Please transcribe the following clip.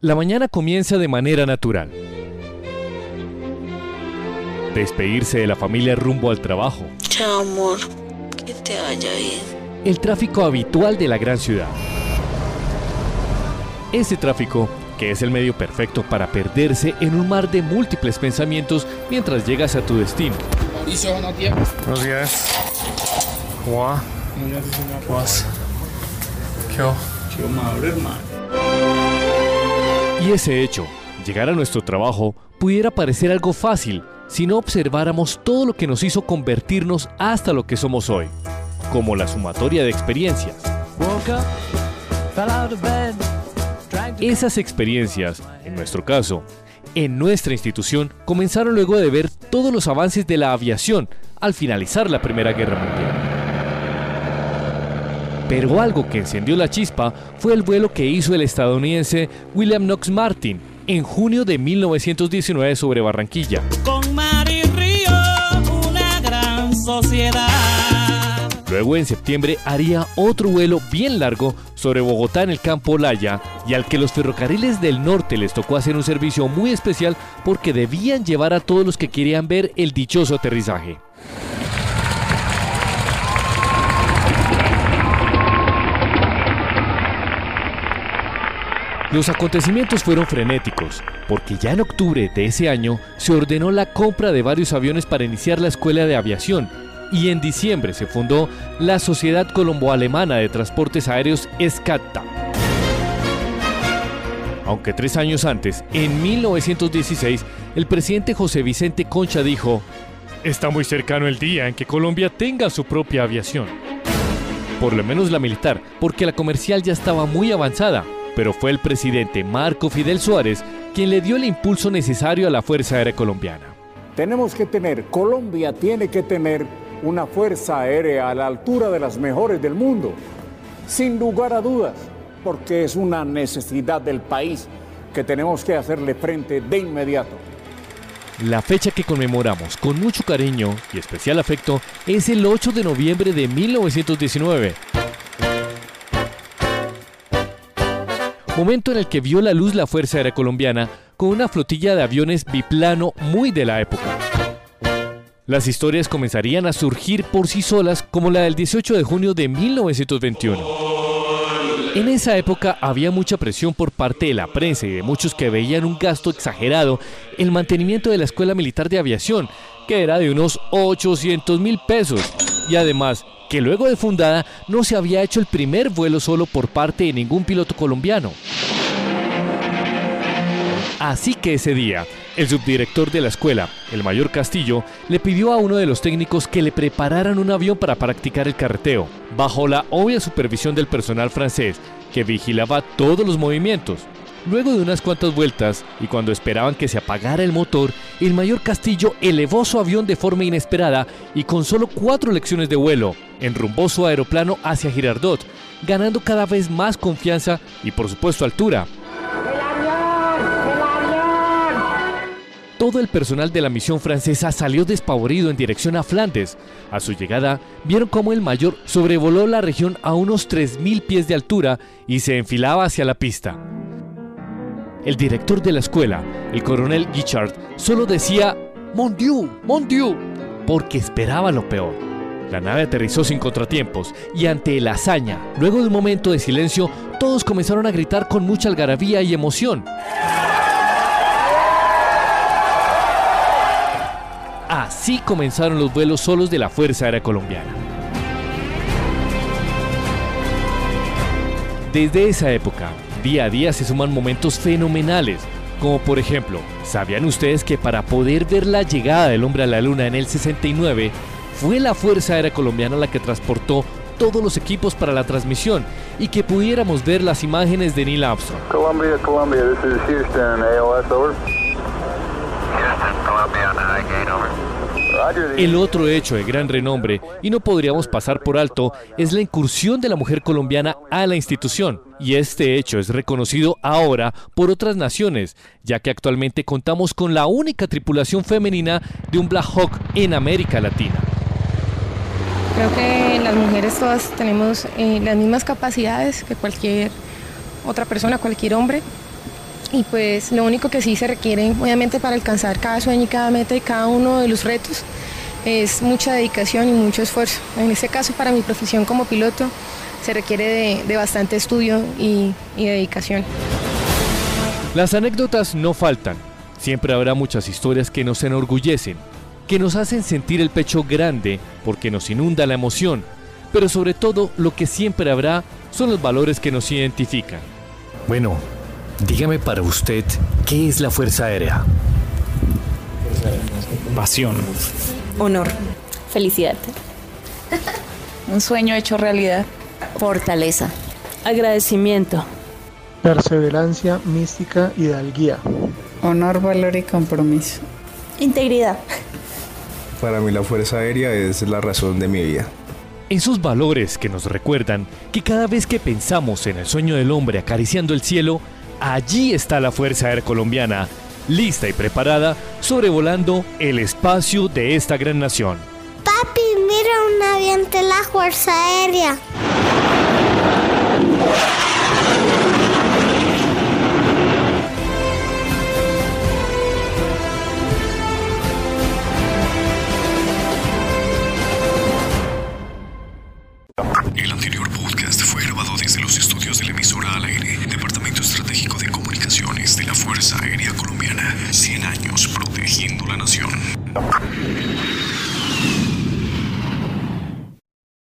La mañana comienza de manera natural. Despedirse de la familia rumbo al trabajo. Chao, amor. Que te vaya bien. El tráfico habitual de la gran ciudad. Ese tráfico, que es el medio perfecto para perderse en un mar de múltiples pensamientos mientras llegas a tu destino. Mauricio, buenos días. Buenos días. ¿Cómo va? ¿Qué? Chivo maduro, hermano. Y ese hecho, llegar a nuestro trabajo, pudiera parecer algo fácil si no observáramos todo lo que nos hizo convertirnos hasta lo que somos hoy, como la sumatoria de experiencias. Esas experiencias, en nuestro caso, en nuestra institución, comenzaron luego de ver todos los avances de la aviación al finalizar la Primera Guerra Mundial. Pero algo que encendió la chispa fue el vuelo que hizo el estadounidense William Knox Martin en junio de 1919 sobre Barranquilla. Con Mari Río, una gran sociedad. Luego en septiembre haría otro vuelo bien largo sobre Bogotá en el campo Laya y al que los ferrocarriles del norte les tocó hacer un servicio muy especial porque debían llevar a todos los que querían ver el dichoso aterrizaje. Los acontecimientos fueron frenéticos, porque ya en octubre de ese año se ordenó la compra de varios aviones para iniciar la escuela de aviación y en diciembre se fundó la Sociedad Colombo-Alemana de Transportes Aéreos SCATA. Aunque tres años antes, en 1916, el presidente José Vicente Concha dijo, Está muy cercano el día en que Colombia tenga su propia aviación. Por lo menos la militar, porque la comercial ya estaba muy avanzada, pero fue el presidente Marco Fidel Suárez quien le dio el impulso necesario a la Fuerza Aérea Colombiana. Tenemos que tener, Colombia tiene que tener una fuerza aérea a la altura de las mejores del mundo, sin lugar a dudas, porque es una necesidad del país que tenemos que hacerle frente de inmediato. La fecha que conmemoramos con mucho cariño y especial afecto es el 8 de noviembre de 1919. Momento en el que vio la luz la Fuerza Aérea Colombiana con una flotilla de aviones biplano muy de la época. Las historias comenzarían a surgir por sí solas como la del 18 de junio de 1921. En esa época había mucha presión por parte de la prensa y de muchos que veían un gasto exagerado el mantenimiento de la Escuela Militar de Aviación, que era de unos 800 mil pesos, y además que luego de fundada no se había hecho el primer vuelo solo por parte de ningún piloto colombiano. Así que ese día, el subdirector de la escuela, el mayor Castillo, le pidió a uno de los técnicos que le prepararan un avión para practicar el carreteo, bajo la obvia supervisión del personal francés, que vigilaba todos los movimientos. Luego de unas cuantas vueltas, y cuando esperaban que se apagara el motor, el mayor Castillo elevó su avión de forma inesperada y con solo cuatro lecciones de vuelo, enrumbó su aeroplano hacia Girardot, ganando cada vez más confianza y por supuesto altura. Todo el personal de la misión francesa salió despavorido en dirección a Flandes. A su llegada, vieron cómo el mayor sobrevoló la región a unos 3.000 pies de altura y se enfilaba hacia la pista. El director de la escuela, el coronel Guichard, solo decía Mon Dieu, Mon Dieu, porque esperaba lo peor. La nave aterrizó sin contratiempos y ante la hazaña, luego de un momento de silencio, todos comenzaron a gritar con mucha algarabía y emoción. Así comenzaron los vuelos solos de la Fuerza Aérea Colombiana. Desde esa época, día a día se suman momentos fenomenales, como por ejemplo, ¿sabían ustedes que para poder ver la llegada del hombre a la luna en el 69, fue la Fuerza Aérea Colombiana la que transportó todos los equipos para la transmisión y que pudiéramos ver las imágenes de Neil Armstrong? Columbia, Columbia, this is Houston, AOS, over. Houston, Columbia El otro hecho de gran renombre, y no podríamos pasar por alto, es la incursión de la mujer colombiana a la institución. Y este hecho es reconocido ahora por otras naciones, ya que actualmente contamos con la única tripulación femenina de un Black Hawk en América Latina. Creo que las mujeres todas tenemos eh, las mismas capacidades que cualquier otra persona, cualquier hombre. Y pues lo único que sí se requiere, obviamente para alcanzar cada sueño y cada meta y cada uno de los retos, es mucha dedicación y mucho esfuerzo. En este caso, para mi profesión como piloto, se requiere de, de bastante estudio y, y dedicación. Las anécdotas no faltan. Siempre habrá muchas historias que nos enorgullecen, que nos hacen sentir el pecho grande porque nos inunda la emoción, pero sobre todo lo que siempre habrá son los valores que nos identifican. Bueno, dígame para usted, ¿qué es la Fuerza Aérea? Pasión. Honor. Felicidad. Un sueño hecho realidad. Fortaleza. Agradecimiento. Perseverancia, mística, hidalguía. Honor, valor y compromiso. Integridad. Para mí la Fuerza Aérea es la razón de mi vida. Esos valores que nos recuerdan que cada vez que pensamos en el sueño del hombre acariciando el cielo, allí está la Fuerza Aérea Colombiana, lista y preparada, sobrevolando el espacio de esta gran nación. Papi, mira un avión de la Fuerza Aérea.